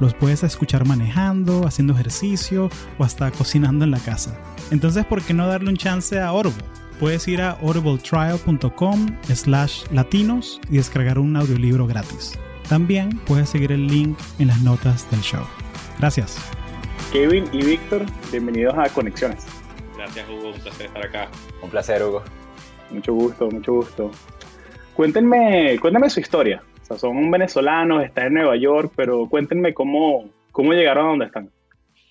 Los puedes escuchar manejando, haciendo ejercicio o hasta cocinando en la casa. Entonces, ¿por qué no darle un chance a Audible? Puedes ir a audibletrial.com slash latinos y descargar un audiolibro gratis. También puedes seguir el link en las notas del show. Gracias. Kevin y Víctor, bienvenidos a Conexiones. Gracias Hugo, un placer estar acá. Un placer Hugo. Mucho gusto, mucho gusto. Cuéntenme, cuéntenme su historia. Sea, son venezolanos, están en Nueva York, pero cuéntenme cómo, cómo llegaron a donde están.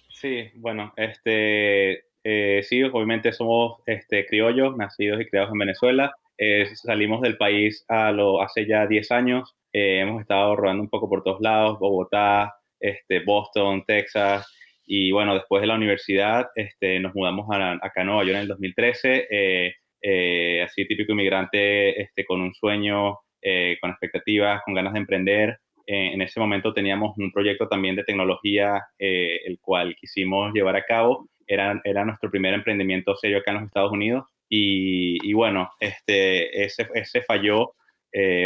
Sí, bueno, este, eh, sí, obviamente somos este, criollos, nacidos y criados en Venezuela. Eh, salimos del país a lo, hace ya 10 años. Eh, hemos estado rodando un poco por todos lados, Bogotá, este, Boston, Texas. Y bueno, después de la universidad este, nos mudamos a, acá a Nueva York en el 2013. Eh, así típico inmigrante este, con un sueño, eh, con expectativas, con ganas de emprender. Eh, en ese momento teníamos un proyecto también de tecnología, el cual quisimos llevar a cabo. Era, era nuestro primer emprendimiento serio acá en los Estados Unidos. Y, y bueno, este, ese, ese falló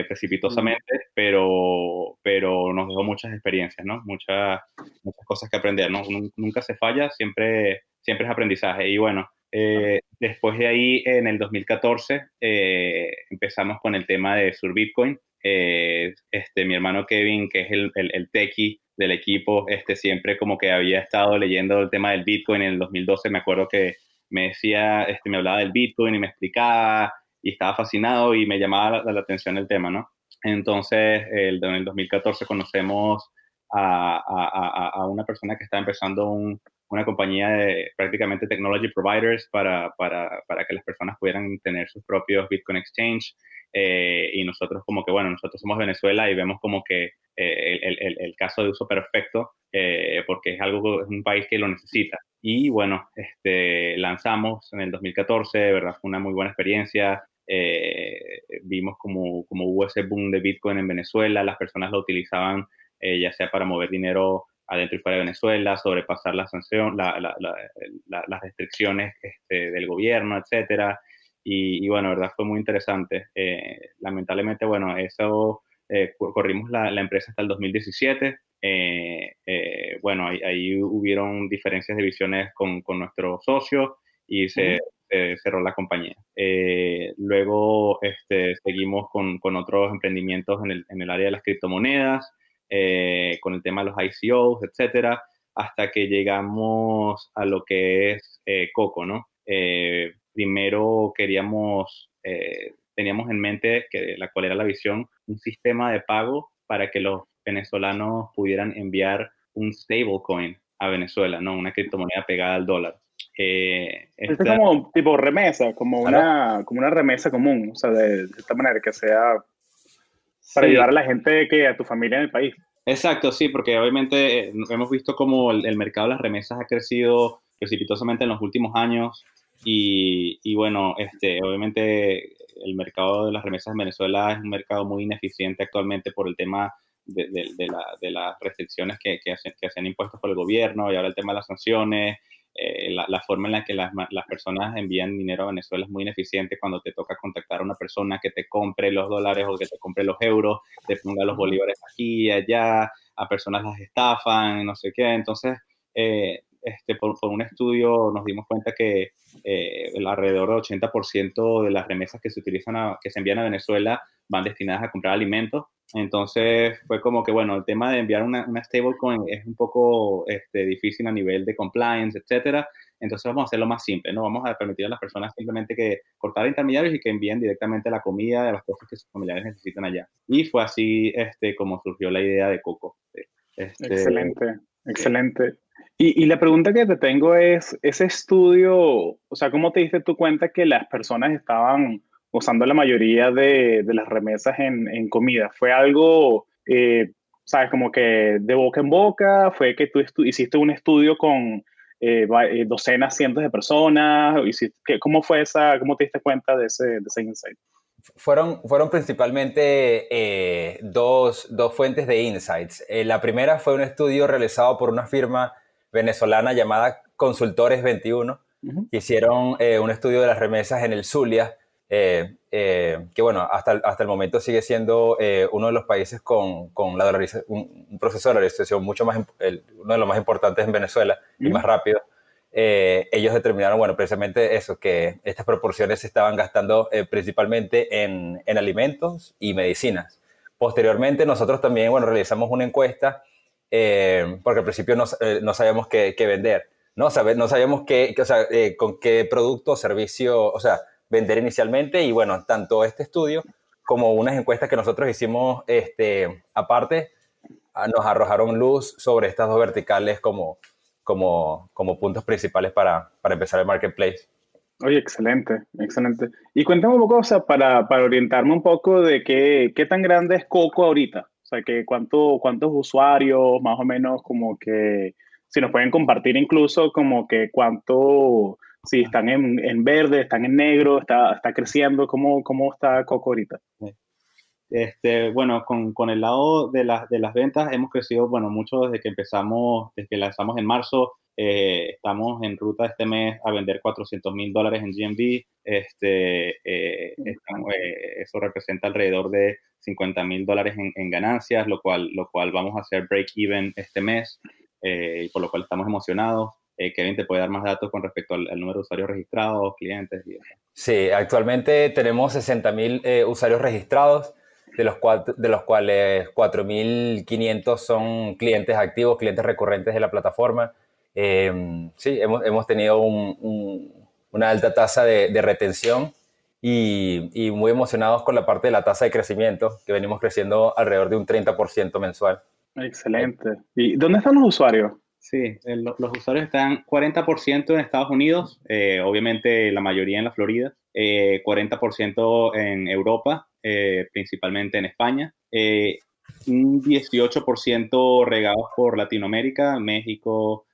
precipitosamente, pero, pero nos dejó muchas experiencias, ¿no? Muchas, muchas cosas que aprender, ¿no? Nunca se falla, siempre, siempre es aprendizaje. Y bueno, eh, después de ahí, en el 2014, eh, empezamos con el tema de Sur Bitcoin. Eh, este, mi hermano Kevin, que es el, el, el techie del equipo, este, siempre como que había estado leyendo el tema del Bitcoin en el 2012. Me acuerdo que me decía, este, me hablaba del Bitcoin y me explicaba y estaba fascinado y me llamaba la, atención el tema, ¿no? Entonces, el, en el 2014 conocemos a, a, a, una persona que está empezando un, una compañía de prácticamente technology providers para, para, para que las personas pudieran tener sus propios Bitcoin Exchange. Eh, y nosotros como que, bueno, nosotros somos Venezuela y vemos como que eh, el, el, el, caso de uso perfecto eh, porque es algo, es un país que lo necesita. Y bueno, este, lanzamos en el 2014, de verdad fue una muy buena experiencia. vimos como, como hubo ese boom de Bitcoin en Venezuela, las personas lo utilizaban ya sea para mover dinero adentro y fuera de Venezuela, sobrepasar la sanción, la, la, la, las restricciones este, del gobierno, etcétera. Y, y, bueno, verdad fue muy interesante. Eh, lamentablemente, bueno, eso eh, corrimos la, empresa hasta el 2017. Eh, bueno, ahí, ahí, hubieron diferencias de visiones con, con nuestros socios y se, cerró la compañía. luego este, seguimos con, con, otros emprendimientos en el, en el área de las criptomonedas. Eh, con el tema de los ICOs, etcétera, hasta que llegamos a lo que es eh, Coco, ¿no? Eh, primero queríamos, teníamos en mente que la cual era la visión, un sistema de pago para que los venezolanos pudieran enviar un stablecoin a Venezuela, ¿no? Una criptomoneda pegada al dólar. Eh, es como tipo remesa, como, una, como una remesa común, o sea, de, de esta manera que sea para ayudar a la gente que a tu familia en el país. Exacto, sí, porque obviamente eh, hemos visto cómo el, mercado de las remesas ha crecido precipitosamente en los últimos años y, y, bueno, este, obviamente el mercado de las remesas en Venezuela es un mercado muy ineficiente actualmente por el tema de, de, la, de las restricciones que, que, hacen, que se han impuesto por el gobierno y ahora el tema de las sanciones eh, la, forma en la que las, las, personas envían dinero a Venezuela es muy ineficiente cuando te toca contactar a una persona que te compre los dólares o que te compre los euros, te ponga los bolívares aquí y allá, a personas las estafan, no sé qué. Entonces, eh, este, por, un estudio nos dimos cuenta que eh, alrededor del 80% de las remesas que se utilizan, que se envían a Venezuela van destinadas a comprar alimentos entonces fue como que, bueno, el tema de enviar una, una stablecoin es un poco este, difícil a nivel de compliance, etcétera. Entonces vamos a hacerlo más simple, ¿no? Vamos a permitir a las personas simplemente que cortar intermediarios y que envíen directamente la comida de las cosas que sus familiares necesitan allá. Y fue así este, como surgió la idea de Coco. Este, excelente, excelente. Y, y, la pregunta que te tengo es, ese estudio, o sea, ¿cómo te diste tú cuenta que las personas estaban usando la mayoría de, de las remesas en, en, comida. Fue algo, eh, ¿sabes? Como que de boca en boca, fue que tú hiciste un estudio con eh, eh, docenas, cientos de personas? ¿Cómo fue esa, cómo te diste cuenta de ese, de ese insight? Fueron, fueron principalmente eh, dos, dos, fuentes de insights. la primera fue un estudio realizado por una firma venezolana llamada Consultores 21, que hicieron un estudio de las remesas en el Zulia, que bueno, hasta, hasta el momento sigue siendo uno de los países con, con la un, proceso de dolarización mucho más, uno de los más importantes en Venezuela y más rápido. Eh, ellos determinaron, bueno, precisamente eso, que estas proporciones se estaban gastando eh, principalmente en, en, alimentos y medicinas. Posteriormente, nosotros también, bueno, realizamos una encuesta, eh, porque al principio no, no sabíamos qué, qué, vender, ¿no? no sabíamos qué, o sea, con qué producto o servicio, o sea, vender inicialmente, y bueno, tanto este estudio como unas encuestas que nosotros hicimos este, aparte, ah, nos arrojaron luz sobre estas dos verticales como como, como puntos principales para, para empezar el marketplace. Oye, excelente, excelente. Y cuéntame un poco, o sea, para, para orientarme un poco de qué, qué tan grande es Coco ahorita. O sea, que cuánto, cuántos usuarios, más o menos, como que, si nos pueden compartir incluso como que cuánto, si están en, en verde, están en negro, está, está creciendo, ¿cómo, ¿cómo está Coco ahorita? Este, bueno, con, con, el lado de, de, las ventas hemos crecido, bueno, mucho desde que empezamos, desde que lanzamos en marzo. Eh, estamos en ruta este mes a vender 400 mil dólares en GMV. Este, eh, eh, eso representa alrededor de 50 mil dólares en, en, ganancias, lo cual, lo cual vamos a hacer break even este mes, y por lo cual estamos emocionados. Kevin te puede dar más datos con respecto al, número de usuarios registrados, clientes y Sí, actualmente tenemos 60 mil usuarios registrados de los, de los cuales 4.500 son clientes activos, clientes recurrentes de la plataforma. Em, sí, hemos, hemos tenido una alta tasa de, retención y, y, muy emocionados con la parte de la tasa de crecimiento, que venimos creciendo alrededor de un 30% mensual. Excelente. ¿Y dónde están los usuarios? Sí, los usuarios están 40% en Estados Unidos, eh, obviamente la mayoría en la Florida, 40% eh, en Europa, eh, principalmente en España, un 18% regados por Latinoamérica, México,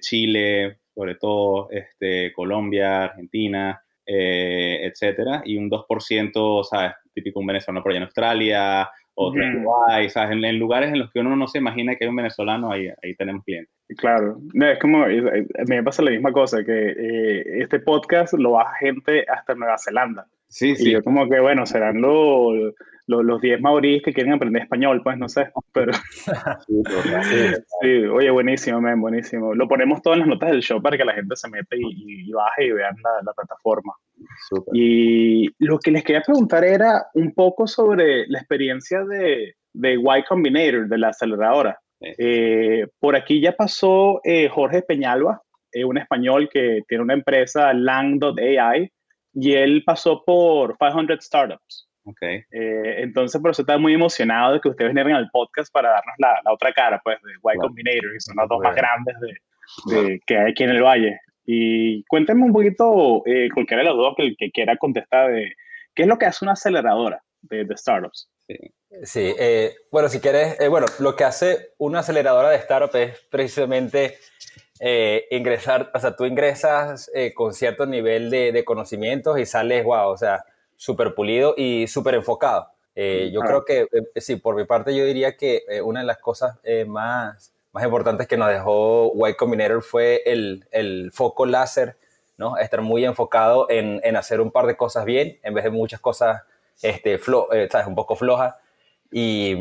Chile, sobre todo este, Colombia, Argentina, etcétera, y un 2%, ¿sabes? Típico un venezolano por allá en Australia, en Uruguay, ¿sabes? En, lugares en los que uno no se imagina que hay un venezolano, ahí, ahí tenemos clientes. Claro, es como, me pasa la misma cosa, que eh, este podcast lo baja gente hasta Nueva Zelanda. Sí, sí. Y yo como que, bueno, serán los, los, 10 maoríes que quieren aprender español, pues no sé, pero... sí, oye, buenísimo, man, buenísimo. Lo ponemos todas las notas del show para que la gente se meta y, baje y vean la, la plataforma. Y lo que les quería preguntar era un poco sobre la experiencia de, de Y Combinator, de la aceleradora. Eh, por aquí ya pasó eh, Jorge Peñalba, eh, un español que tiene una empresa, Lang.ai, y él pasó por 500 Startups. Okay. entonces, por eso estaba muy emocionado de que ustedes vinieran al podcast para darnos la, la otra cara, pues, de Y Combinator, que son las dos más grandes de, que hay aquí en el Valle. Y cuéntenme un poquito, cualquiera de los dos que, que quiera contestar, de qué es lo que hace una aceleradora de, de startups. Sí. Sí, eh, bueno, si quieres, eh, bueno, lo que hace una aceleradora de startup es precisamente eh, ingresar, o sea, tú ingresas con cierto nivel de, conocimientos y sales, wow, o sea, súper pulido y súper enfocado. yo creo que, sí, por mi parte, yo diría que una de las cosas más, más importantes que nos dejó Y Combinator fue el, el foco láser, ¿no? Estar muy enfocado en, en, hacer un par de cosas bien en vez de muchas cosas, este, ¿sabes? Un poco flojas y,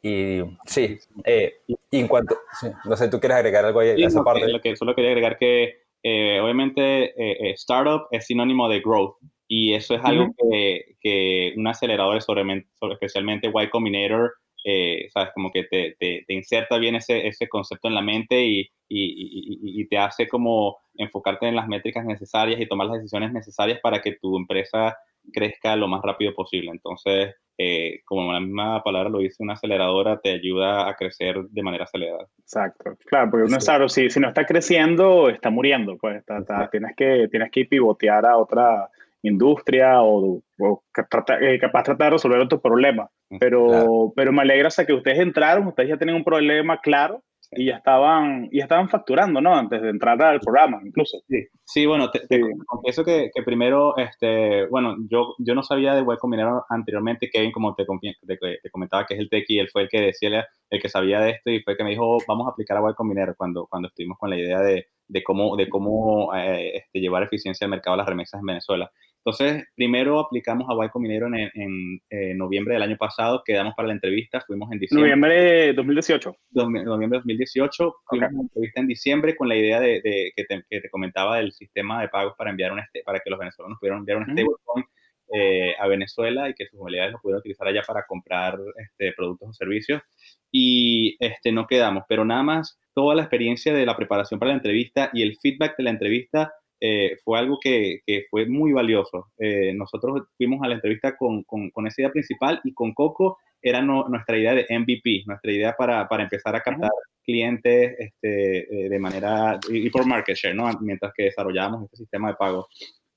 y sí, eh, y en cuanto, no sé, ¿tú quieres agregar algo ahí a esa parte? Lo que, solo quería agregar que eh, obviamente eh, startup es sinónimo de growth y eso es algo que, que, un acelerador, sobre, especialmente Y Combinator, sabes, como que te, te, inserta bien ese, ese, concepto en la mente y, y, y, te hace como enfocarte en las métricas necesarias y tomar las decisiones necesarias para que tu empresa crezca lo más rápido posible. Entonces, eh, como la misma palabra lo dice, una aceleradora te ayuda a crecer de manera acelerada. Exacto, claro, porque uno sabe, si, si no está creciendo, está muriendo, pues tienes, que, tienes que pivotear a otra industria o, o eh, capaz tratar de resolver otro problema. Pero, pero me alegra o que ustedes entraron, ustedes ya tienen un problema claro y ya estaban, y estaban facturando, ¿no? Antes de entrar al programa, incluso. Sí, sí bueno, te, te confieso que, que, primero, este, bueno, yo, yo no sabía de Web Combinator anteriormente, Kevin, como te, te, comentaba que es el tequi, él fue el que decía, el que sabía de esto y fue el que me dijo, vamos a aplicar a Web Combinator cuando, cuando estuvimos con la idea de, de cómo, de cómo eh, este, llevar eficiencia al mercado de las remesas en Venezuela. Entonces, primero aplicamos a Y Combinator en, en, en, noviembre del año pasado, quedamos para la entrevista, fuimos en diciembre. Noviembre de 2018. Noviembre de 2018, fuimos a la entrevista en diciembre con la idea de, de que, te, que, te, comentaba del sistema de pagos para enviar un este, para que los venezolanos pudieran enviar un stablecoin eh, a Venezuela y que sus modalidades lo pudieran utilizar allá para comprar este, productos o servicios. Y este, no quedamos, pero nada más toda la experiencia de la preparación para la entrevista y el feedback de la entrevista eh, fue algo que, que, fue muy valioso. Eh, nosotros fuimos a la entrevista con, con, con, esa idea principal y con Coco era no, nuestra idea de MVP, nuestra idea para, para empezar a captar clientes este, eh, de manera y, por market share, ¿no? mientras que desarrollábamos este sistema de pago.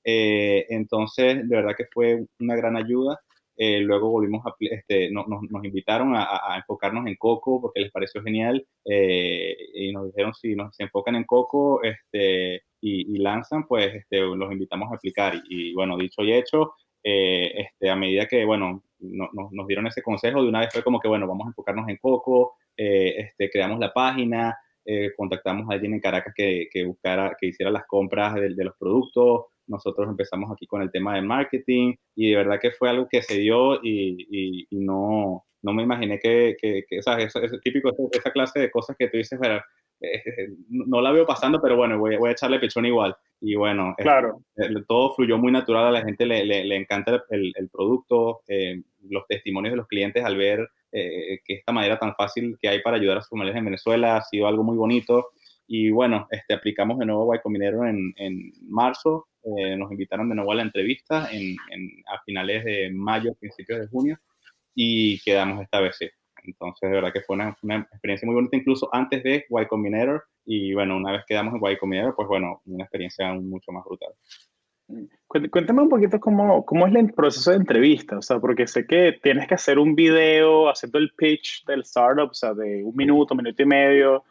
Eh, entonces, de verdad que fue una gran ayuda. Eh, luego volvimos a, este, no, nos, nos, invitaron a, a, enfocarnos en Coco porque les pareció genial eh, y nos dijeron si nos se enfocan en Coco este, y, y lanzan, pues este, los invitamos a aplicar. Y, y bueno, dicho y hecho, eh, este, a medida que, bueno, no, no, nos dieron ese consejo, de una vez fue como que, bueno, vamos a enfocarnos en Coco, eh, este, creamos la página, eh, contactamos a alguien en Caracas que, que, buscara, que hiciera las compras de, de los productos, nosotros empezamos aquí con el tema de marketing y de verdad que fue algo que se dio y, y, y no, no me imaginé que, que, que ¿sabes? Es, es típico esa clase de cosas que tú dices, pero, eh, no la veo pasando, pero bueno, voy, voy a echarle pechón igual. Y bueno, claro. eh, todo fluyó muy natural, a la gente le, le, le encanta el, el producto, eh, los testimonios de los clientes al ver eh, que esta manera tan fácil que hay para ayudar a sus familias en Venezuela ha sido algo muy bonito. Y bueno, este, aplicamos de nuevo a Y Combinator en, en marzo, eh, nos invitaron de nuevo a la entrevista en, en, a finales de mayo, principios de junio, y quedamos esta vez sí. Entonces, de verdad que fue una, una, experiencia muy bonita, incluso antes de Y Combinator. Y bueno, una vez quedamos en Y Combinator, pues bueno, una experiencia mucho más brutal. Cuéntame un poquito cómo, cómo es el proceso de entrevista, o sea, porque sé que tienes que hacer un video haciendo el pitch del startup, o sea, de un minuto, minuto y medio,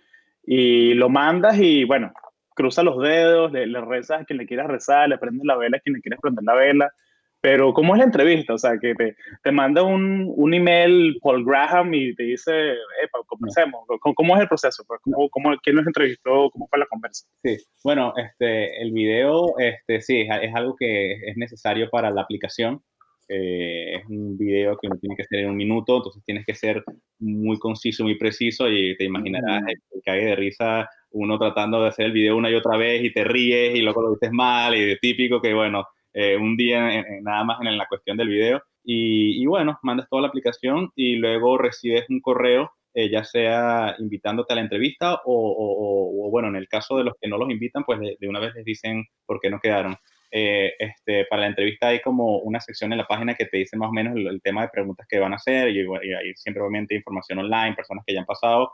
y lo mandas y bueno, cruza los dedos, le, le rezas a quien le quieras rezar, le prendes la vela a quien le quieras prender la vela, pero ¿cómo es la entrevista? O sea, que te, te manda un, un, email Paul Graham y te dice, Epa, conversemos. ¿Cómo, ¿Cómo, es el proceso? Pues, ¿Cómo, cómo, quién nos entrevistó? ¿Cómo fue la conversa? Sí, bueno, este, el video, este, sí, es algo que es necesario para la aplicación. Eh, es un video que uno tiene que hacer en un minuto, entonces tienes que ser muy conciso, muy preciso y te imaginarás el, el cague de risa uno tratando de hacer el video una y otra vez y te ríes y luego lo dices mal y de típico que bueno, eh, un día en, nada más en la cuestión del video. Y, bueno, mandas toda la aplicación y luego recibes un correo, eh, ya sea invitándote a la entrevista o, bueno, en el caso de los que no los invitan, pues de, una vez les dicen por qué no quedaron. Eh, este, para la entrevista hay como una sección en la página que te dice más o menos el, el tema de preguntas que van a hacer y, y hay siempre obviamente información online, personas que ya han pasado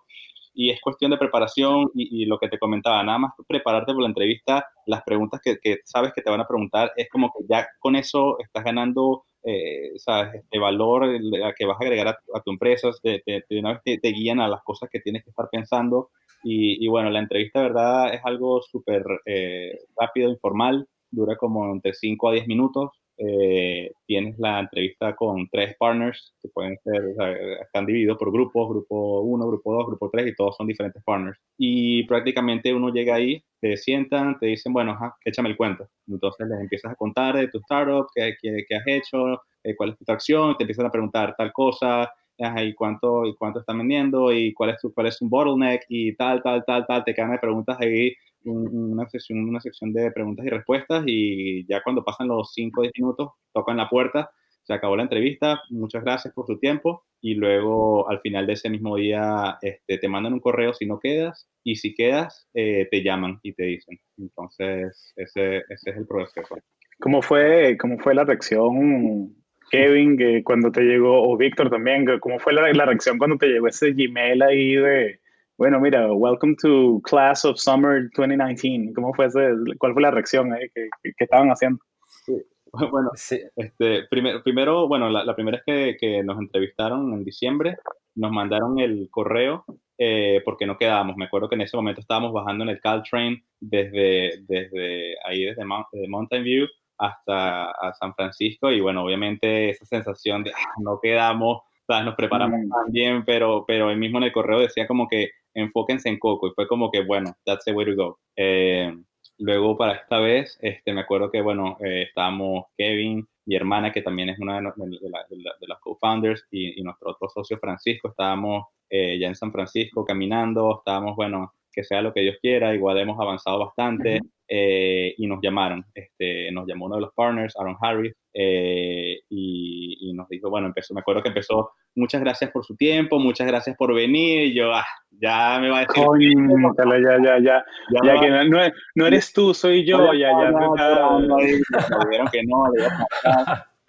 y es cuestión de preparación y, lo que te comentaba, nada más prepararte por la entrevista, las preguntas que, que, sabes que te van a preguntar, es como que ya con eso estás ganando, eh, sabes, este valor que vas a agregar a, tu empresa, de, de, de una vez te, te, guían a las cosas que tienes que estar pensando y, y bueno, la entrevista, verdad, es algo súper eh, rápido, informal, dura como entre 5 a 10 minutos, eh, tienes la entrevista con tres partners que pueden ser, o sea, están divididos por grupos, grupo 1, grupo 2, grupo 3 y todos son diferentes partners. Y prácticamente uno llega ahí, te sientan, te dicen, bueno, ajá, échame el cuento. Entonces les empiezas a contar de tu startup, qué, qué, qué has hecho, eh, cuál es tu acción, te empiezan a preguntar tal cosa, y cuánto, y cuánto están vendiendo, y cuál es, tu, cuál es un bottleneck, y tal, tal, tal, tal, te quedan de preguntas ahí una sección, una sección de preguntas y respuestas y ya cuando pasan los 5 o 10 minutos tocan la puerta, se acabó la entrevista, muchas gracias por tu tiempo y luego al final de ese mismo día este, te mandan un correo si no quedas y si quedas eh, te llaman y te dicen. Entonces ese, ese es el proceso. ¿Cómo fue, cómo fue la reacción Kevin, que cuando te llegó, o Víctor también, ¿cómo fue la, la, reacción cuando te llegó ese Gmail ahí de, bueno, mira, welcome to Class of Summer 2019. ¿Cómo fue ese, ¿Cuál fue la reacción ahí que, que, estaban haciendo? Sí. Bueno, sí. Este, primero, primero, bueno, la, la primera vez que, que, nos entrevistaron en diciembre, nos mandaron el correo eh, porque no quedábamos. Me acuerdo que en ese momento estábamos bajando en el Caltrain desde, desde ahí, desde, Mountain View hasta San Francisco y bueno, obviamente esa sensación de ah, no quedamos, nos preparamos mm. también, pero, pero él mismo en el correo decía como que enfóquense en Coco y fue como que bueno, that's the way to go. Eh, luego para esta vez, este, me acuerdo que bueno, eh, estábamos Kevin, mi hermana que también es una de, las co-founders y, y, nuestro otro socio Francisco, estábamos eh, ya en San Francisco caminando, estábamos, bueno, que sea lo que Dios quiera, igual hemos avanzado bastante eh, y nos llamaron, este, nos llamó uno de los partners, Aaron Harris, eh, y, nos dijo, bueno, empezó, me acuerdo que empezó, muchas gracias por su tiempo, muchas gracias por venir, y yo, ah, ya me va a decir. ya, ya, ya, ya, que no, no, eres tú, soy yo, ya, ya. ya, que no,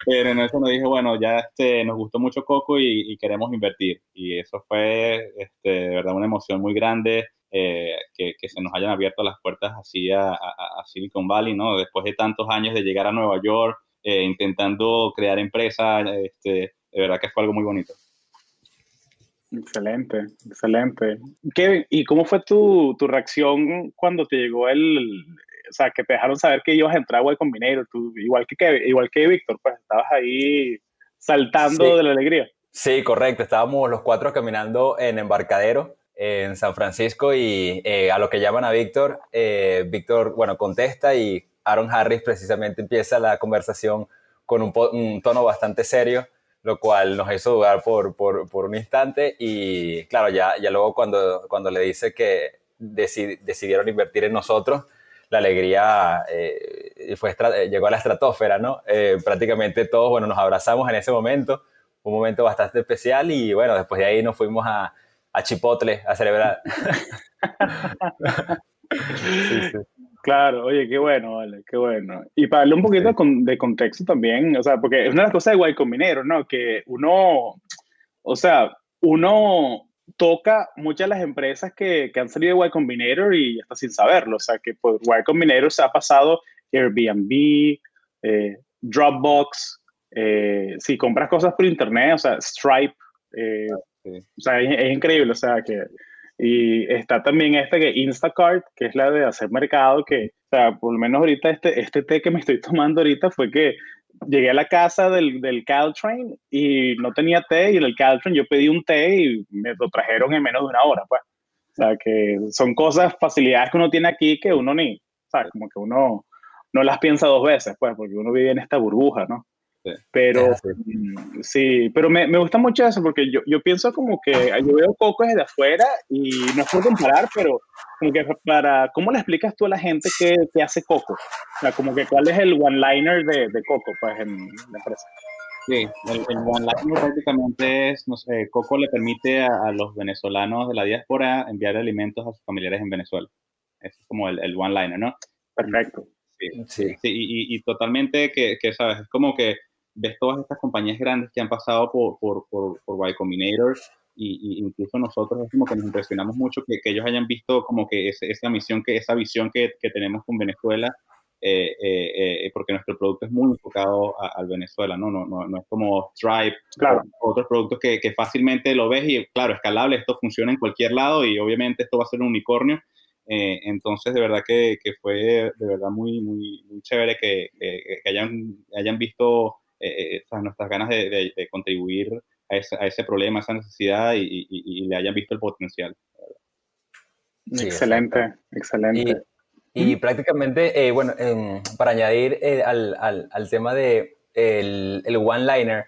pero en eso nos dije, bueno, ya este, nos gustó mucho Coco y, queremos invertir. Y eso fue este, de verdad una emoción muy grande. Eh, que, que, se nos hayan abierto las puertas así a, a, Silicon Valley, ¿no? Después de tantos años de llegar a Nueva York, eh, intentando crear empresa, este, de verdad que fue algo muy bonito. Excelente, excelente. Kevin, ¿y cómo fue tu, tu reacción cuando te llegó el, o sea, que te dejaron saber que ibas a entrar a Y Combinator, tú, igual que, igual que Víctor, pues estabas ahí saltando de la alegría. Sí, correcto, estábamos los cuatro caminando en embarcadero en San Francisco y eh, a lo que llaman a Víctor, eh, Víctor, bueno, contesta y Aaron Harris precisamente empieza la conversación con un, tono bastante serio, lo cual nos hizo dudar por, por, por, un instante y claro, ya, ya luego cuando, cuando le dice que decidieron invertir en nosotros, la alegría eh, fue, llegó a la estratosfera, ¿no? Eh, prácticamente todos, bueno, nos abrazamos en ese momento, un momento bastante especial y bueno, después de ahí nos fuimos a, a Chipotle a celebrar. Claro, oye, qué bueno, vale, qué bueno. Y para darle un poquito de contexto también, o sea, porque es una de las cosas de Guay Combinero, ¿no? Que uno, o sea, uno toca muchas de las empresas que, que han salido de Y Combinator y hasta sin saberlo. O sea, que por Y Combinator se ha pasado Airbnb, eh, Dropbox, eh, si compras cosas por internet, o sea, Stripe, eh, o sea, es, increíble, o sea, que... Y está también este que Instacart, que es la de hacer mercado, que, o sea, por lo menos ahorita este, este té que me estoy tomando ahorita fue que llegué a la casa del, del Caltrain y no tenía té y en el Caltrain yo pedí un té y me lo trajeron en menos de una hora, pues. O sea, que son cosas, facilidades que uno tiene aquí que uno ni, o sea, como que uno no las piensa dos veces, pues, porque uno vive en esta burbuja, ¿no? Pero mm, sí, pero me, me, gusta mucho eso porque yo, yo pienso como que yo veo Coco desde afuera y no es por comparar, pero como que para, ¿cómo le explicas tú a la gente qué, qué hace Coco? O sea, como que cuál es el one-liner de, de, Coco, pues, en la empresa. Sí, el, one-liner prácticamente es, no sé, Coco le permite a, los venezolanos de la diáspora enviar alimentos a sus familiares en Venezuela. Ese es como el, el one-liner, ¿no? Perfecto. Sí, sí. sí y, y, totalmente que, que, ¿sabes? Es como que ves todas estas compañías grandes que han pasado por, por, por, por Y Combinator y, incluso nosotros es como que nos impresionamos mucho que, que ellos hayan visto como que esa misión, que esa visión que, que tenemos con Venezuela, eh, eh, eh, porque nuestro producto es muy enfocado al Venezuela, ¿no? No, no, no es como Stripe, claro. otros productos que, que, fácilmente lo ves y, claro, escalable, esto funciona en cualquier lado y obviamente esto va a ser un unicornio. entonces, de verdad que, que, fue de verdad muy, muy, muy chévere que, que hayan, hayan visto eh, eh nuestras ganas de, contribuir a ese, a ese, problema, a esa necesidad y, le hayan visto el potencial. excelente, excelente. Y, prácticamente, eh, bueno, para añadir eh, al, al, al, tema de el, el one-liner,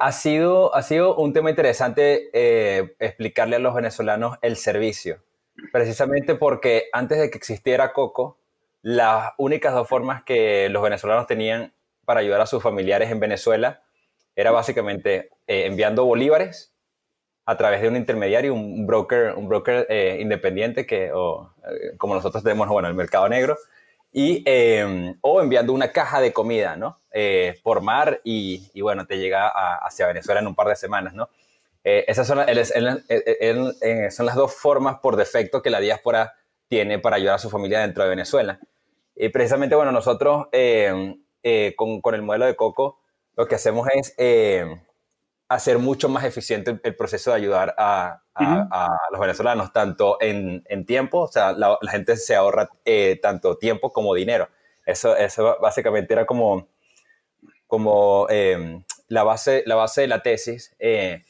ha, sido, ha sido un tema interesante explicarle a los venezolanos el servicio, precisamente porque antes de que existiera Coco, las únicas dos formas que los venezolanos tenían para ayudar a sus familiares en Venezuela era básicamente eh, enviando bolívares a través de un intermediario, un broker, un broker eh, independiente que, o, eh, como nosotros tenemos, bueno, el mercado negro, y, em, o enviando una caja de comida, ¿no? por mar y, y, bueno, te llega hacia Venezuela en un par de semanas, ¿no? esas son, son las dos formas por defecto que la diáspora tiene para ayudar a su familia dentro de Venezuela. Y precisamente, bueno, nosotros em, eh, con, con, el modelo de Coco, lo que hacemos es, eh, hacer mucho más eficiente el, proceso de ayudar a, los venezolanos, tanto en, tiempo, o sea, la, gente se ahorra eh, tanto tiempo como dinero. Eso, eso básicamente era como, como em, la, base, la base de la tesis, eh,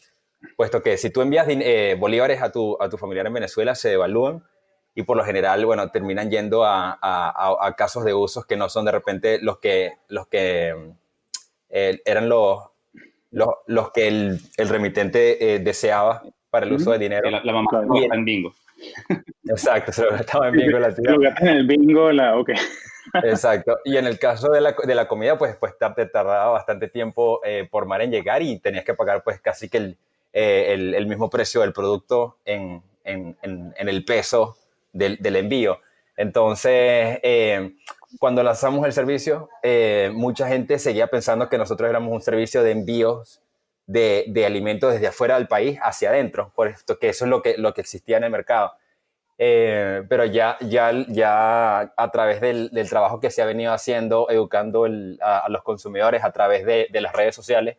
puesto que si tú envías eh, bolívares a tu, a tu familiar en Venezuela, se devalúan y por lo general, bueno, terminan yendo a, a, casos de usos que no son de repente los que, los que eran los, los, que el, el remitente eh, deseaba para el uso de dinero. La, mamá lo en bingo. Exacto, se lo gastaba en bingo la tía. Lo en el bingo, la, ok. Exacto. Y en el caso de la, de la comida, pues, pues te tardaba bastante tiempo eh, por mar en llegar y tenías que pagar pues casi que el, eh, el, el mismo precio del producto en, en, en, en el peso del, del envío. Entonces, eh, cuando lanzamos el servicio, eh, mucha gente seguía pensando que nosotros éramos un servicio de envíos de, de, alimentos desde afuera del país hacia adentro, por esto que eso es lo que, lo que existía en el mercado. Eh, pero ya, ya, ya a través del, del, trabajo que se ha venido haciendo, educando a, los consumidores a través de, de, las redes sociales,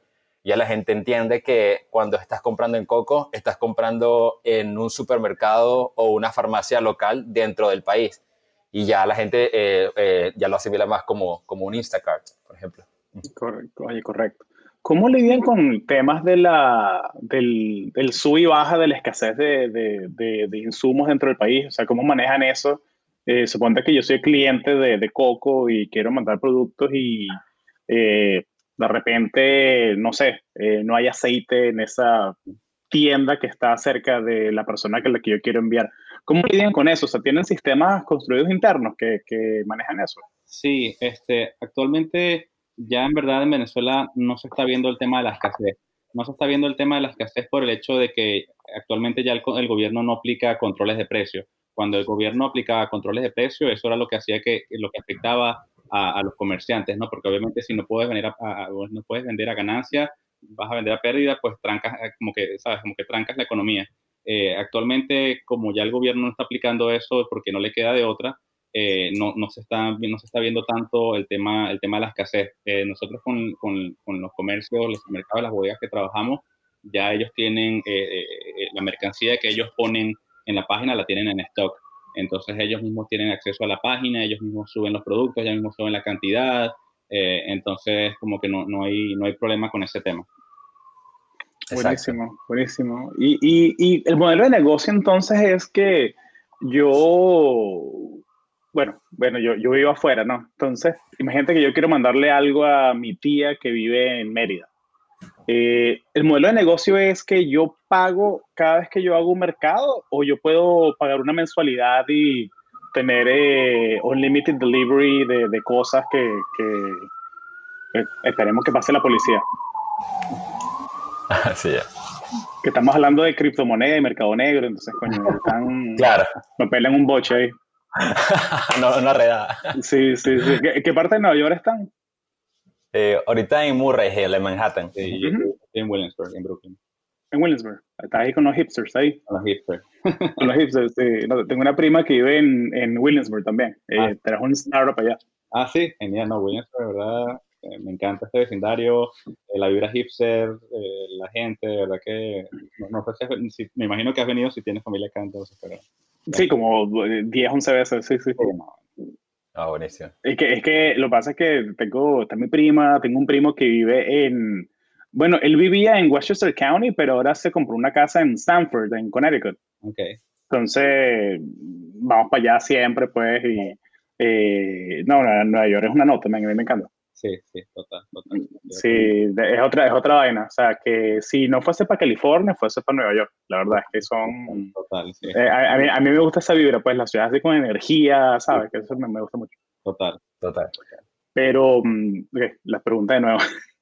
ya la gente entiende que cuando estás comprando en Coco, estás comprando en un supermercado o una farmacia local dentro del país y ya la gente eh, eh, ya lo asimila más como, como un Instacart, por ejemplo. Correcto, oye, correcto. ¿Cómo lidian con temas de la, del, del sub y baja de la escasez de, de, insumos dentro del país? O sea, ¿cómo manejan eso? Eh, suponte que yo soy cliente de, Coco y quiero mandar productos y eh, de repente, no sé, no hay aceite en esa tienda que está cerca de la persona que, la que yo quiero enviar. ¿Cómo lidian con eso? O sea, ¿tienen sistemas construidos internos que, que manejan eso? Sí, este, actualmente ya en verdad en Venezuela no se está viendo el tema de la escasez. No se está viendo el tema de la escasez por el hecho de que actualmente ya el, gobierno no aplica controles de precio. Cuando el gobierno aplicaba controles de precio, eso era lo que hacía que, lo que afectaba a, los comerciantes, ¿no? Porque obviamente si no puedes, vender a, no puedes vender a ganancia, vas a vender a pérdida, pues trancas, eh, como que, ¿sabes? Como que trancas la economía. Eh, actualmente, como ya el gobierno no está aplicando eso porque no le queda de otra, eh, no, no, se está, no se está viendo tanto el tema, el tema de la escasez. nosotros con, con, con, los comercios, los mercados, las bodegas que trabajamos, ya ellos tienen la mercancía que ellos ponen en la página, la tienen en stock. Entonces ellos mismos tienen acceso a la página, ellos mismos suben los productos, ellos mismos suben la cantidad, eh, entonces, como que no, no, hay, no hay problema con ese tema. Buenísimo, buenísimo. Y, y, y, el modelo de negocio entonces es que yo, bueno, bueno, yo, yo vivo afuera, ¿no? Entonces, imagínate que yo quiero mandarle algo a mi tía que vive en Mérida. Eh, el modelo de negocio es que yo pago cada vez que yo hago un mercado o yo puedo pagar una mensualidad y tener eh, unlimited delivery de, de cosas que, que, esperemos que pase la policía. Sí, ya. Que estamos hablando de criptomoneda y mercado negro, entonces, coño, están. claro. Me pelan un boche ahí. no, una redada. Sí, sí, sí. ¿Qué, parte de Nueva York están? Eh, ahorita en Murray Hill, en Manhattan. Sí, en Williamsburg, en Brooklyn. En Williamsburg. Estás ahí con los hipsters ahí. Con los hipsters. con los hipsters, sí. tengo una prima que vive en, en Williamsburg también. Eh, ah. Trajo un startup allá. Ah, sí, genial. No, Williamsburg, ¿verdad? Eh, me encanta este vecindario, eh, la vibra hipster, eh, la gente, de verdad que no, sé si, me imagino que has venido si tienes familia acá entonces, pero... Sí, como 10, 11 veces, sí, sí. Ah, buenísimo. Es que, es que lo que pasa es que tengo, está mi prima, tengo un primo que vive en, bueno, él vivía en Westchester County, pero ahora se compró una casa en Stanford, en Connecticut. Okay. Entonces, vamos para allá siempre, pues, y eh, no, Nueva York es una nota, a mí me encanta. Sí, sí, total, total. Sí, es otra, es otra vaina. O sea, que si no fuese para California, fuese para Nueva York. La verdad es que son... Total, sí. Eh, a, mí, a, mí, me gusta esa vibra, pues, la ciudad así con energía, ¿sabes? Que eso me, me gusta mucho. Total, total. Pero, mm, okay, la pregunta de nuevo.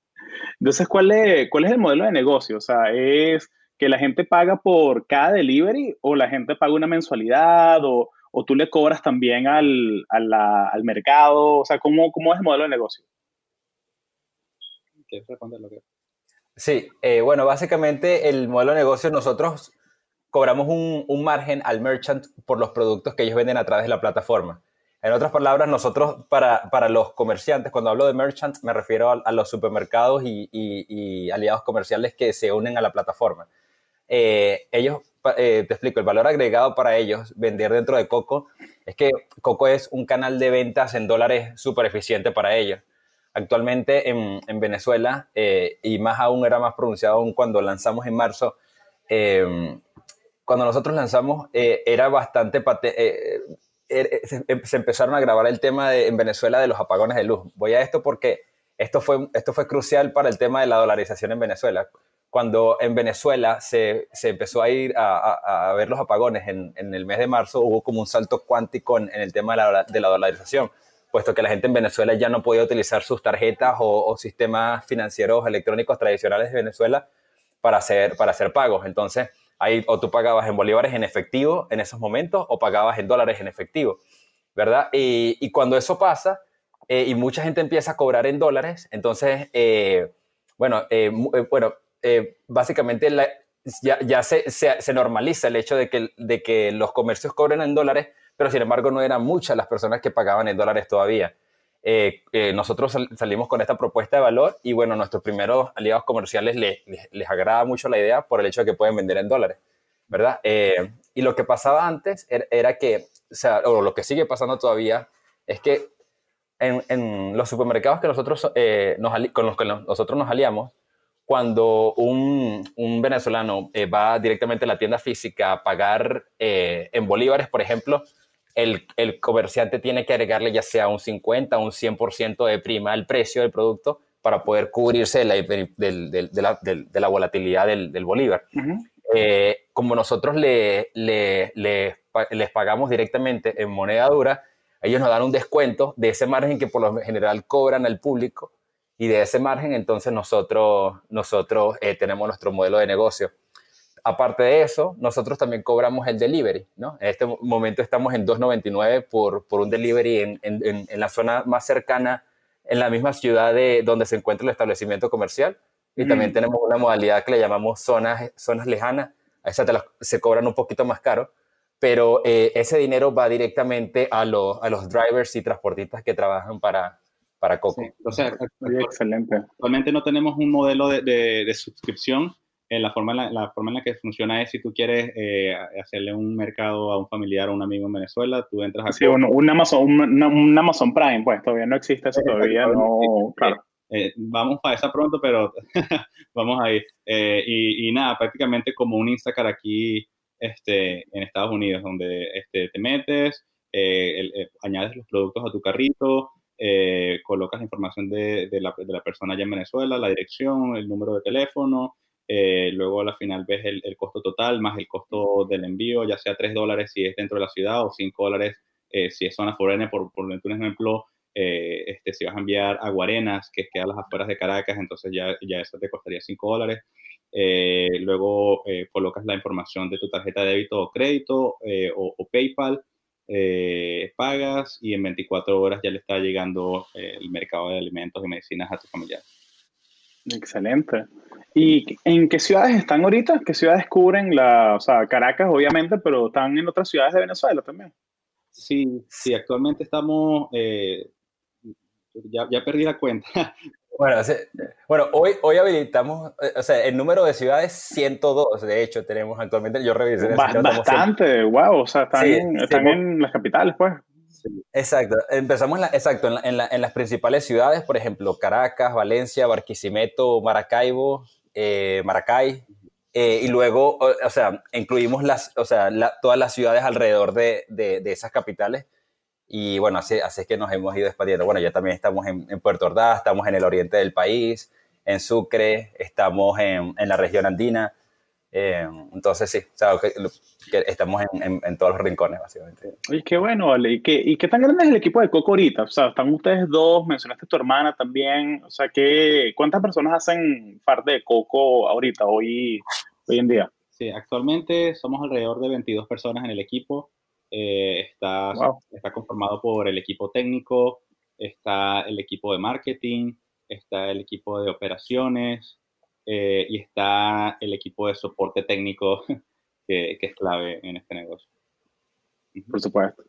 Entonces, ¿cuál es, ¿cuál es el modelo de negocio? O sea, ¿es que la gente paga por cada delivery o la gente paga una mensualidad o, o tú le cobras también al, al mercado? O sea, ¿cómo, ¿cómo, es el modelo de negocio? ¿Quieres responder lo que... Sí, eh, bueno, básicamente el modelo de negocio nosotros cobramos un, margen al merchant por los productos que ellos venden a través de la plataforma. En otras palabras, nosotros para, para los comerciantes, cuando hablo de merchants, me refiero a, los supermercados y, y, aliados comerciales que se unen a la plataforma. Eh, ellos, eh, te explico, el valor agregado para ellos vender dentro de Coco es que Coco es un canal de ventas en dólares súper eficiente para ellos. Actualmente en, en Venezuela, eh, y más aún era más pronunciado aún cuando lanzamos en marzo, cuando nosotros lanzamos era bastante Er, eh, em, se, empezaron a grabar el tema de, en Venezuela de los apagones de luz. Voy a esto porque esto fue, esto fue crucial para el tema de la dolarización en Venezuela. Cuando en Venezuela se, se empezó a ir a, a, ver los apagones en, en, el mes de marzo, hubo como un salto cuántico en, el tema de la, de la, dolarización, puesto que la gente en Venezuela ya no podía utilizar sus tarjetas o, o sistemas financieros electrónicos tradicionales de Venezuela para hacer, para hacer pagos. Entonces, Ahí o tú pagabas en bolívares en efectivo en esos momentos o pagabas en dólares en efectivo, ¿verdad? Y, cuando eso pasa eh, y mucha gente empieza a cobrar en dólares, entonces, eh, bueno, eh, bueno básicamente ya, ya se, se, normaliza el hecho de que, de que los comercios cobren en dólares, pero sin embargo no eran muchas las personas que pagaban en dólares todavía. nosotros salimos con esta propuesta de valor y bueno, nuestros primeros aliados comerciales les agrada mucho la idea por el hecho de que pueden vender en dólares. ¿verdad? Eh, y lo que pasaba antes era, que, o sea, o lo que sigue pasando todavía, es que en, los supermercados que nosotros, eh, nos, con los que nosotros nos aliamos, cuando un, un venezolano eh, va directamente a la tienda física a pagar en bolívares, por ejemplo, el, el, comerciante tiene que agregarle ya sea un 50 o un 100% de prima al precio del producto para poder cubrirse de la, de, la, de la, volatilidad del, bolívar. Eh, como nosotros le, les pagamos directamente en moneda dura, ellos nos dan un descuento de ese margen que por lo general cobran al público y de ese margen entonces nosotros, nosotros eh, tenemos nuestro modelo de negocio. Aparte de eso, nosotros también cobramos el delivery, ¿no? En este momento estamos en 2.99 por, por un delivery en, en, en, la zona más cercana, en la misma ciudad de donde se encuentra el establecimiento comercial. Y también tenemos una modalidad que le llamamos zonas, zonas lejanas. A esas se cobran un poquito más caro, pero eh, ese dinero va directamente a, los a los drivers y transportistas que trabajan para, para Coco. o sea, excelente. Actualmente no tenemos un modelo de, de, suscripción. En la, forma en la, la, forma en la que funciona es si tú quieres eh, hacerle un mercado a un familiar o un amigo en Venezuela, tú entras a... Sí, un, un, Amazon, un, un, Amazon Prime, pues todavía no existe eso, todavía no... Claro. Eh, vamos para esa pronto, pero vamos a ir. Eh, y, nada, prácticamente como un Instacar aquí este, en Estados Unidos, donde este, te metes, eh, añades los productos a tu carrito, colocas la información de, de, la, de, la, persona allá en Venezuela, la dirección, el número de teléfono, luego al final ves el, el, costo total más el costo del envío, ya sea 3 dólares si es dentro de la ciudad o 5 dólares si es zona foreign, por, por un ejemplo, eh, este, si vas a enviar a Guarenas, que queda a las afueras de Caracas, entonces ya, ya eso te costaría 5 dólares. Eh, luego eh, colocas la información de tu tarjeta de débito o crédito o, PayPal, pagas y en 24 horas ya le está llegando el mercado de alimentos y medicinas a tu familiar. Excelente. ¿Y en qué ciudades están ahorita? ¿Qué ciudades cubren la, o sea, Caracas obviamente, pero están en otras ciudades de Venezuela también? Sí, sí, actualmente estamos ya, ya perdí la cuenta. Bueno, bueno hoy, hoy habilitamos, eh, o sea, el número de ciudades 102, de hecho, tenemos actualmente, yo revisé. bastante, wow, o sea, están, en, las capitales, pues. Exacto, empezamos la, exacto, en, en, las principales ciudades, por ejemplo, Caracas, Valencia, Barquisimeto, Maracaibo, eh, Maracay, eh, y luego, o, sea, incluimos las, o sea, todas las ciudades alrededor de, de, de esas capitales y bueno, así, así es que nos hemos ido expandiendo. Bueno, ya también estamos en, Puerto Ordaz, estamos en el oriente del país, en Sucre, estamos en, en la región andina. Eh, entonces, sí, o que, estamos en, en, todos los rincones, básicamente. Oye, qué bueno, vale. ¿Y qué, ¿Y qué tan grande es el equipo de Coco ahorita? O sea, están ustedes dos, mencionaste a tu hermana también. O sea, ¿qué, ¿cuántas personas hacen parte de Coco ahorita, hoy, hoy en día? Sí, actualmente somos alrededor de 22 personas en el equipo. Eh, está, está conformado por el equipo técnico, está el equipo de marketing, está el equipo de operaciones eh, y está el equipo de soporte técnico que, es clave en este negocio. Por supuesto.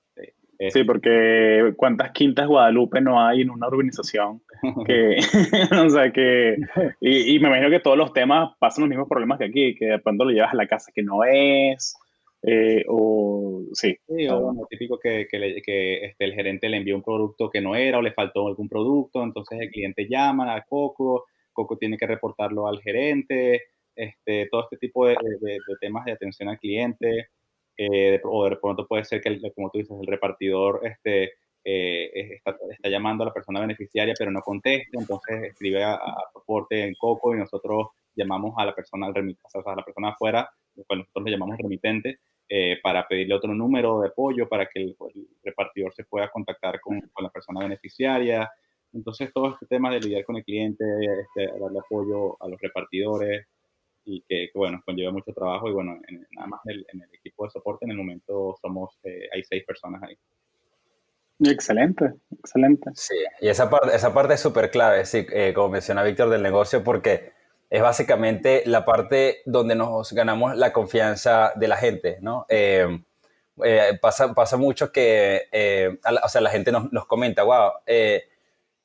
Sí, porque cuántas quintas Guadalupe no hay en una urbanización que, o sea, que, y, me imagino que todos los temas pasan los mismos problemas que aquí, que de pronto lo llevas a la casa que no es, eh, o sí. sí o bueno, típico que, que, que este, el gerente le envió un producto que no era o le faltó algún producto, entonces el cliente llama a Coco, Coco tiene que reportarlo al gerente, este, todo este tipo de, de temas de atención al cliente. Eh, o de pronto puede ser que, como tú dices, el repartidor este, eh, está, está, llamando a la persona beneficiaria pero no contesta, entonces escribe a, soporte en Coco y nosotros llamamos a la persona, al o sea, a la persona afuera, nosotros le llamamos remitente, eh, para pedirle otro número de apoyo para que el, repartidor se pueda contactar con, con, la persona beneficiaria. Entonces, todo este tema de lidiar con el cliente, este, darle apoyo a los repartidores, y que, bueno, conlleva mucho trabajo y bueno, nada más en el, equipo de soporte en el momento somos, eh, hay seis personas ahí. Excelente, excelente. Sí, y esa parte, esa parte es súper clave, sí, eh, como menciona Víctor, del negocio, porque es básicamente la parte donde nos ganamos la confianza de la gente, ¿no? Eh, pasa, pasa mucho que, o sea, la gente nos, nos comenta, wow, eh,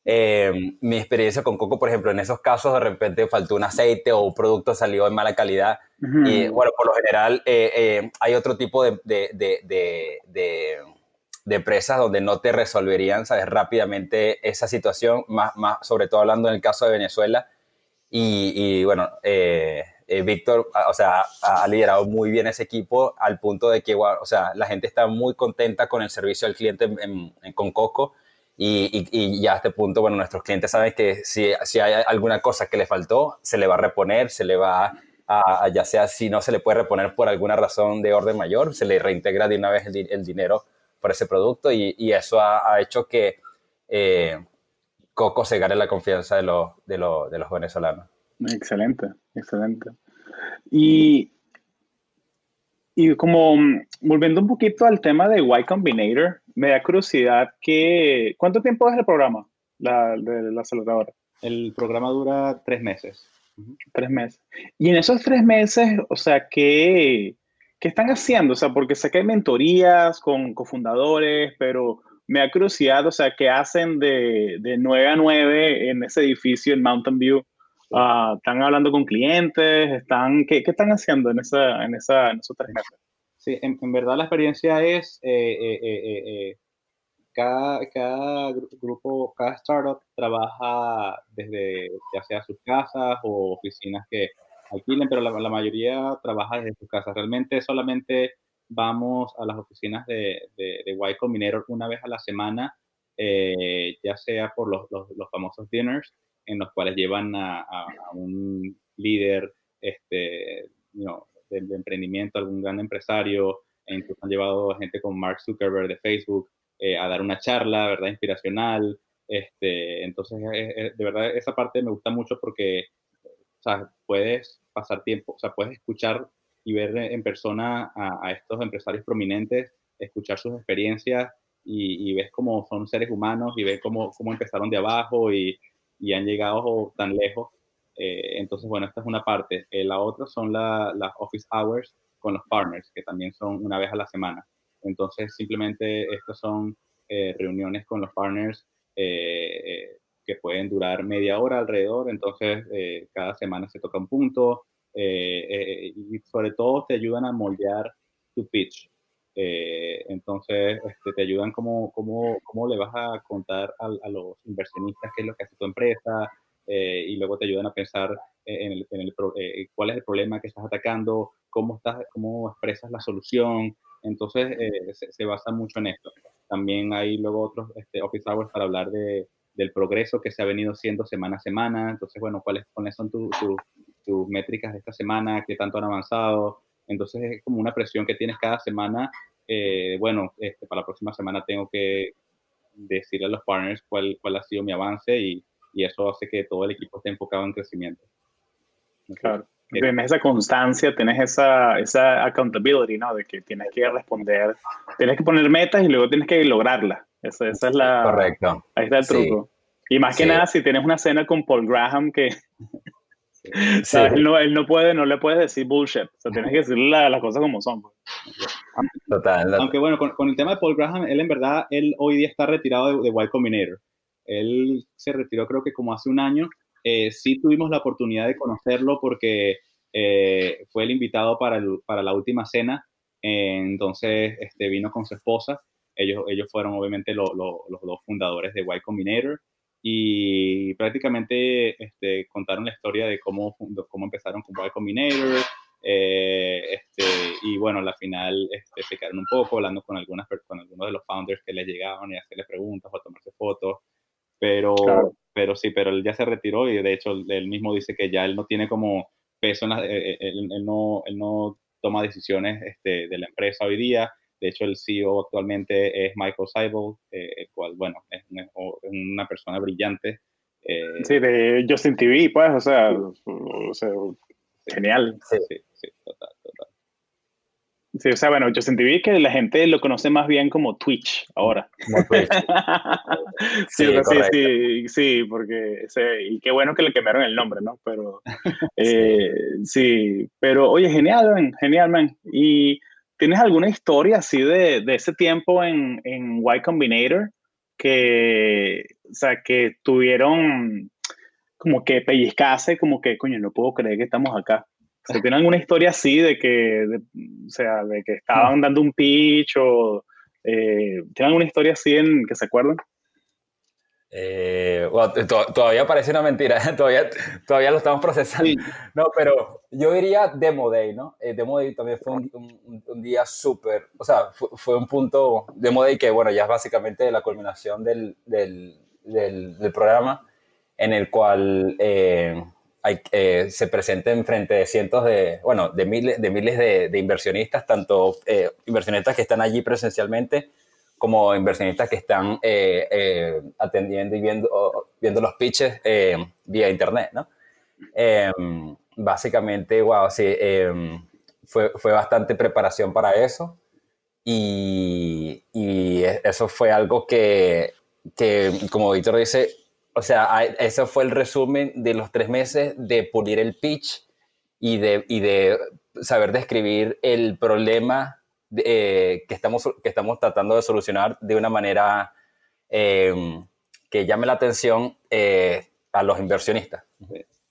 mi experiencia con Coco, por ejemplo, en esos casos de repente faltó un aceite o un producto salió en mala calidad. Y bueno, por lo general eh, eh, hay otro tipo de, de, de, de, empresas donde no te resolverían, ¿sabes? Rápidamente esa situación, más, más, sobre todo hablando en el caso de Venezuela. Y, y bueno, Víctor, o sea, ha, liderado muy bien ese equipo al punto de que, o sea, la gente está muy contenta con el servicio al cliente con Coco y, ya a este punto, bueno, nuestros clientes saben que si, si hay alguna cosa que le faltó, se le va a reponer, se le va a, ya sea si no se le puede reponer por alguna razón de orden mayor, se le reintegra de una vez el, dinero por ese producto y, y eso ha, hecho que eh, Coco se gane la confianza de los, de, los, de los venezolanos. Excelente, excelente. Y y como mm, volviendo un poquito al tema de Y Combinator, me da curiosidad que, ¿cuánto tiempo es el programa la, de la aceleradora? El programa dura tres meses. Tres meses. Y en esos tres meses, o sea, ¿qué, qué están haciendo? O sea, porque sé que hay mentorías con cofundadores, pero me da curiosidad, o sea, ¿qué hacen de, de 9 a 9 en ese edificio en Mountain View? Ah, ¿Están hablando con clientes? Están, ¿qué, ¿Qué, están haciendo en, esa, en, esa, en esos tres meses? Sí, en, verdad la experiencia es eh, eh, eh, cada, cada, grupo, cada startup trabaja desde ya sea sus casas o oficinas que alquilen, pero la, mayoría trabaja desde sus casas. Realmente solamente vamos a las oficinas de, de, de Y una vez a la semana, ya sea por los, los, famosos dinners en los cuales llevan a, un líder este, emprendimiento, algún gran empresario, e incluso han llevado a gente como Mark Zuckerberg de Facebook eh, a dar una charla, ¿verdad? Inspiracional. Este, entonces, de verdad, esa parte me gusta mucho porque, o sea, puedes pasar tiempo, o sea, puedes escuchar y ver en persona a, estos empresarios prominentes, escuchar sus experiencias y, ves cómo son seres humanos y ves cómo, cómo empezaron de abajo y, y han llegado tan lejos. Eh, entonces, bueno, esta es una parte. Eh, la otra son las office hours con los partners, que también son una vez a la semana. Entonces, simplemente estas son eh, reuniones con los partners que pueden durar media hora alrededor. Entonces, cada semana se toca un punto y sobre todo te ayudan a moldear tu pitch. Eh, entonces, este, te ayudan cómo, cómo, cómo, le vas a contar a, a, los inversionistas qué es lo que hace tu empresa eh, y luego te ayudan a pensar en, el, en el, eh, cuál es el problema que estás atacando, cómo, estás, cómo expresas la solución. Entonces, se, se, basa mucho en esto. También hay luego otros este, office hours para hablar de, del progreso que se ha venido haciendo semana a semana. Entonces, bueno, ¿cuáles, cuáles son tus métricas de esta semana? ¿Qué tanto han avanzado? Entonces es como una presión que tienes cada semana. Eh, bueno, este, para la próxima semana tengo que decirle a los partners cuál, cuál ha sido mi avance y, y eso hace que todo el equipo esté enfocado en crecimiento. claro. Tienes esa constancia, tienes esa, esa accountability, ¿no? De que tienes que responder, tienes que poner metas y luego tienes que lograrlas. Esa, esa es la... Correcto. Ahí está el truco. Y más que nada, si tienes una cena con Paul Graham que Él, no, él, no, puede, no le puedes decir bullshit. O sea, tienes que decirle las cosas como son. Pues. Total, Aunque bueno, con, el tema de Paul Graham, él en verdad, él hoy día está retirado de, de Y Combinator. Él se retiró creo que como hace un año. Eh, sí tuvimos la oportunidad de conocerlo porque eh, fue el invitado para, el, para la última cena. entonces este, vino con su esposa. Ellos, ellos fueron obviamente los dos fundadores de Y Combinator y prácticamente este, contaron la historia de cómo, cómo empezaron con Y Combinator. Eh, este, y bueno, al final este, se quedaron un poco hablando con, algunas, con algunos de los founders que les llegaban y hacerles preguntas o tomarse fotos. Pero, pero sí, pero él ya se retiró y de hecho él mismo dice que ya él no tiene como peso, en eh, eh, él, no, él no toma decisiones este, de la empresa hoy día. De hecho, el CEO actualmente es Michael Seibel, eh, el cual, bueno, es una, persona brillante. sí, de Justin TV, pues, o sea, genial. Sí, sí, total. Sí, o sea, bueno, Justin TV que la gente lo conoce más bien como Twitch ahora. sí, sí, sí, sí, porque y qué bueno que le quemaron el nombre, ¿no? Pero eh, sí. pero oye, genial, man, genial, man. ¿Y tienes alguna historia así de, de ese tiempo en, en Y Combinator que, o sea, que tuvieron como que pellizcase, como que, coño, no puedo creer que estamos acá? ¿Se tienen alguna historia así de que, o sea, de que estaban dando un pitch o eh, tienen alguna historia así en que se acuerdan? Eh, todavía parece una mentira, todavía, todavía lo estamos procesando. No, pero yo diría Demo Day, ¿no? Eh, Demo Day también fue un, un, día súper, o sea, fue, un punto, Demo Day que, bueno, ya es básicamente la culminación del, del, del, programa, en el cual eh, eh, se presenten frente de cientos de, bueno, de miles de, miles de, inversionistas, tanto eh, inversionistas que están allí presencialmente como inversionistas que están eh, atendiendo y viendo, viendo los pitches vía internet, ¿no? Em, básicamente, wow, sí, em, fue, fue bastante preparación para eso y, y eso fue algo que, que como Víctor dice, o sea, eso fue el resumen de los tres meses de pulir el pitch y de, y de saber describir el problema eh, que, estamos, que estamos tratando de solucionar de una manera em, que llame la atención eh, a los inversionistas.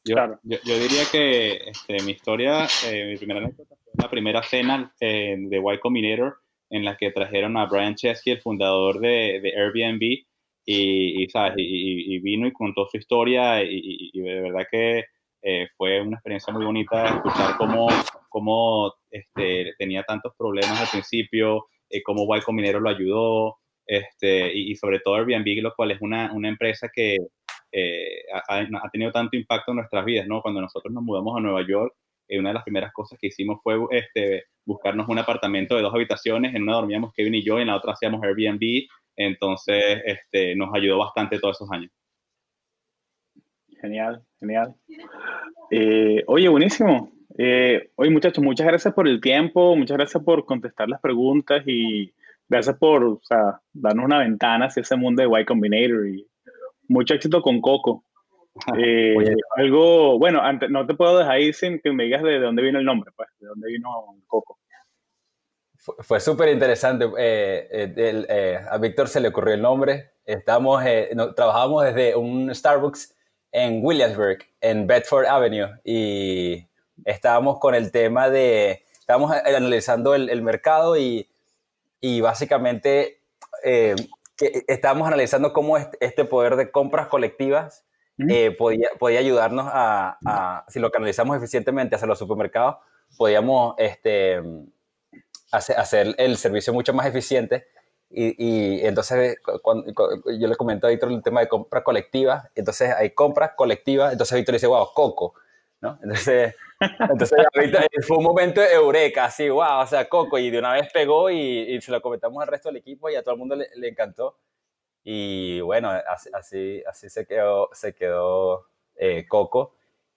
Yo, yo, diría que este, mi historia, eh, mi primera anécdota fue la primera cena de Y Combinator en la que trajeron a Brian Chesky, el fundador de, de Airbnb, y, ¿sabes? Y, vino y contó su historia y, de verdad que eh, fue una experiencia muy bonita escuchar cómo, cómo este, tenía tantos problemas al principio, eh, cómo Y Combinero lo ayudó, este, y, sobre todo Airbnb, lo cual es una, una empresa que eh, ha, ha, tenido tanto impacto en nuestras vidas, ¿no? Cuando nosotros nos mudamos a Nueva York, una de las primeras cosas que hicimos fue este, buscarnos un apartamento de dos habitaciones, en una dormíamos Kevin y yo, en la otra hacíamos Airbnb, entonces, este, nos ayudó bastante todos esos años. Genial, genial. Eh, oye, buenísimo. Eh, oye, muchachos, muchas gracias por el tiempo, muchas gracias por contestar las preguntas y gracias por darnos una ventana hacia ese mundo de Y Combinator y mucho éxito con Coco. Eh, algo, bueno, antes, no te puedo dejar ir sin que me digas de dónde vino el nombre, pues, de dónde vino Coco. Fue, súper interesante. Eh, eh, a Víctor se le ocurrió el nombre. Estamos, trabajamos desde un Starbucks en Williamsburg, en Bedford Avenue, y estábamos con el tema de, estábamos analizando el, mercado y, y básicamente que estábamos analizando cómo este poder de compras colectivas podía, podía ayudarnos a, a, si lo canalizamos eficientemente hacia los supermercados, podíamos este, hacer el servicio mucho más eficiente. Y, y entonces cuando, yo le comento a Víctor el tema de compra colectiva, entonces hay compras colectivas, entonces Víctor dice, wow, Coco, ¿no? Entonces, entonces fue un momento de eureka, así, wow, o sea, Coco, y de una vez pegó y, se lo comentamos al resto del equipo y a todo el mundo le, le encantó. Y bueno, así, así, se quedó, se quedó eh, Coco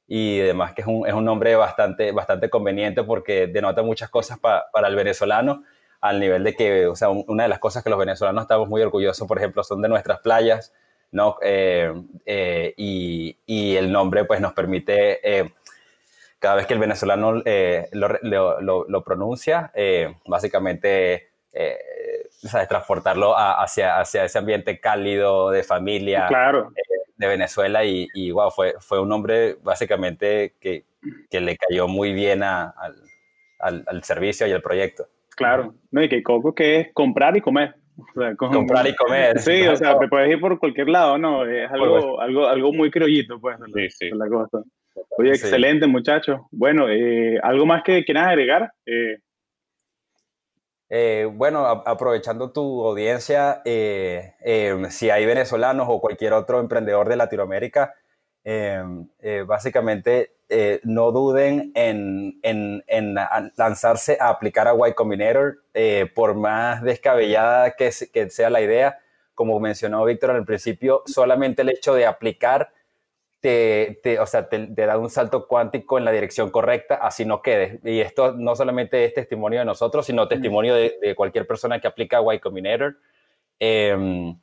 y además que es un, es un nombre bastante, bastante conveniente porque denota muchas cosas para el venezolano, al nivel de que, o sea, una de las cosas que los venezolanos estamos muy orgullosos, por ejemplo, son de nuestras playas, ¿no? Eh, eh, y, y, el nombre pues nos permite eh, cada vez que el venezolano eh, lo, lo, lo, pronuncia, eh, básicamente eh, ¿sabes? transportarlo hacia, hacia ese ambiente cálido de familia claro. de Venezuela y, y, wow, fue, fue un hombre básicamente que, que le cayó muy bien a, al, al, servicio y al proyecto. Claro, no, y que Coco que es comprar y comer. comprar y comer. Sí, o sea, te puedes ir por cualquier lado, ¿no? Es algo, algo, algo muy criollito, pues, sí, sí. la cosa. Oye, excelente, muchachos. Bueno, eh, ¿algo más que quieras agregar? Eh, eh, bueno, aprovechando tu audiencia, si hay venezolanos o cualquier otro emprendedor de Latinoamérica, básicamente no duden en, en, en, lanzarse a aplicar a Y Combinator, por más descabellada que, que sea la idea. Como mencionó Víctor al principio, solamente el hecho de aplicar te, o sea, te, da un salto cuántico en la dirección correcta, así no quede. Y esto no solamente es testimonio de nosotros, sino testimonio de, cualquier persona que aplica Y Combinator. Em,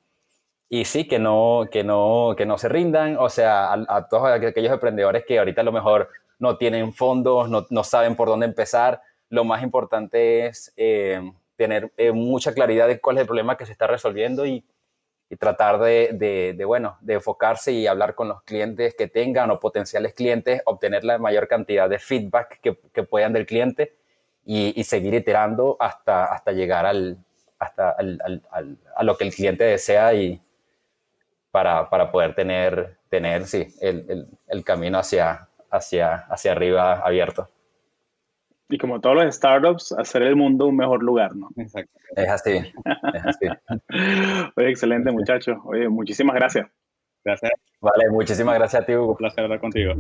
y sí, que no, que, no, que no se rindan, o sea, a, todos aquellos emprendedores que ahorita a lo mejor no tienen fondos, no, no saben por dónde empezar, lo más importante es em, tener eh, mucha claridad de cuál es el problema que se está resolviendo y y tratar de, de, bueno, de enfocarse y hablar con los clientes que tengan o potenciales clientes, obtener la mayor cantidad de feedback que, que puedan del cliente y, y, seguir iterando hasta, hasta llegar al, hasta al, al, a lo que el cliente desea y para, para poder tener, tener sí, el, el, el camino hacia, hacia, hacia arriba abierto. Y como todos los startups, hacer el mundo un mejor lugar, ¿no? Exacto. Es así. Es así. Oye, excelente, muchachos. Oye, muchísimas gracias. Gracias. Vale, muchísimas gracias a ti, Hugo. Un placer hablar contigo.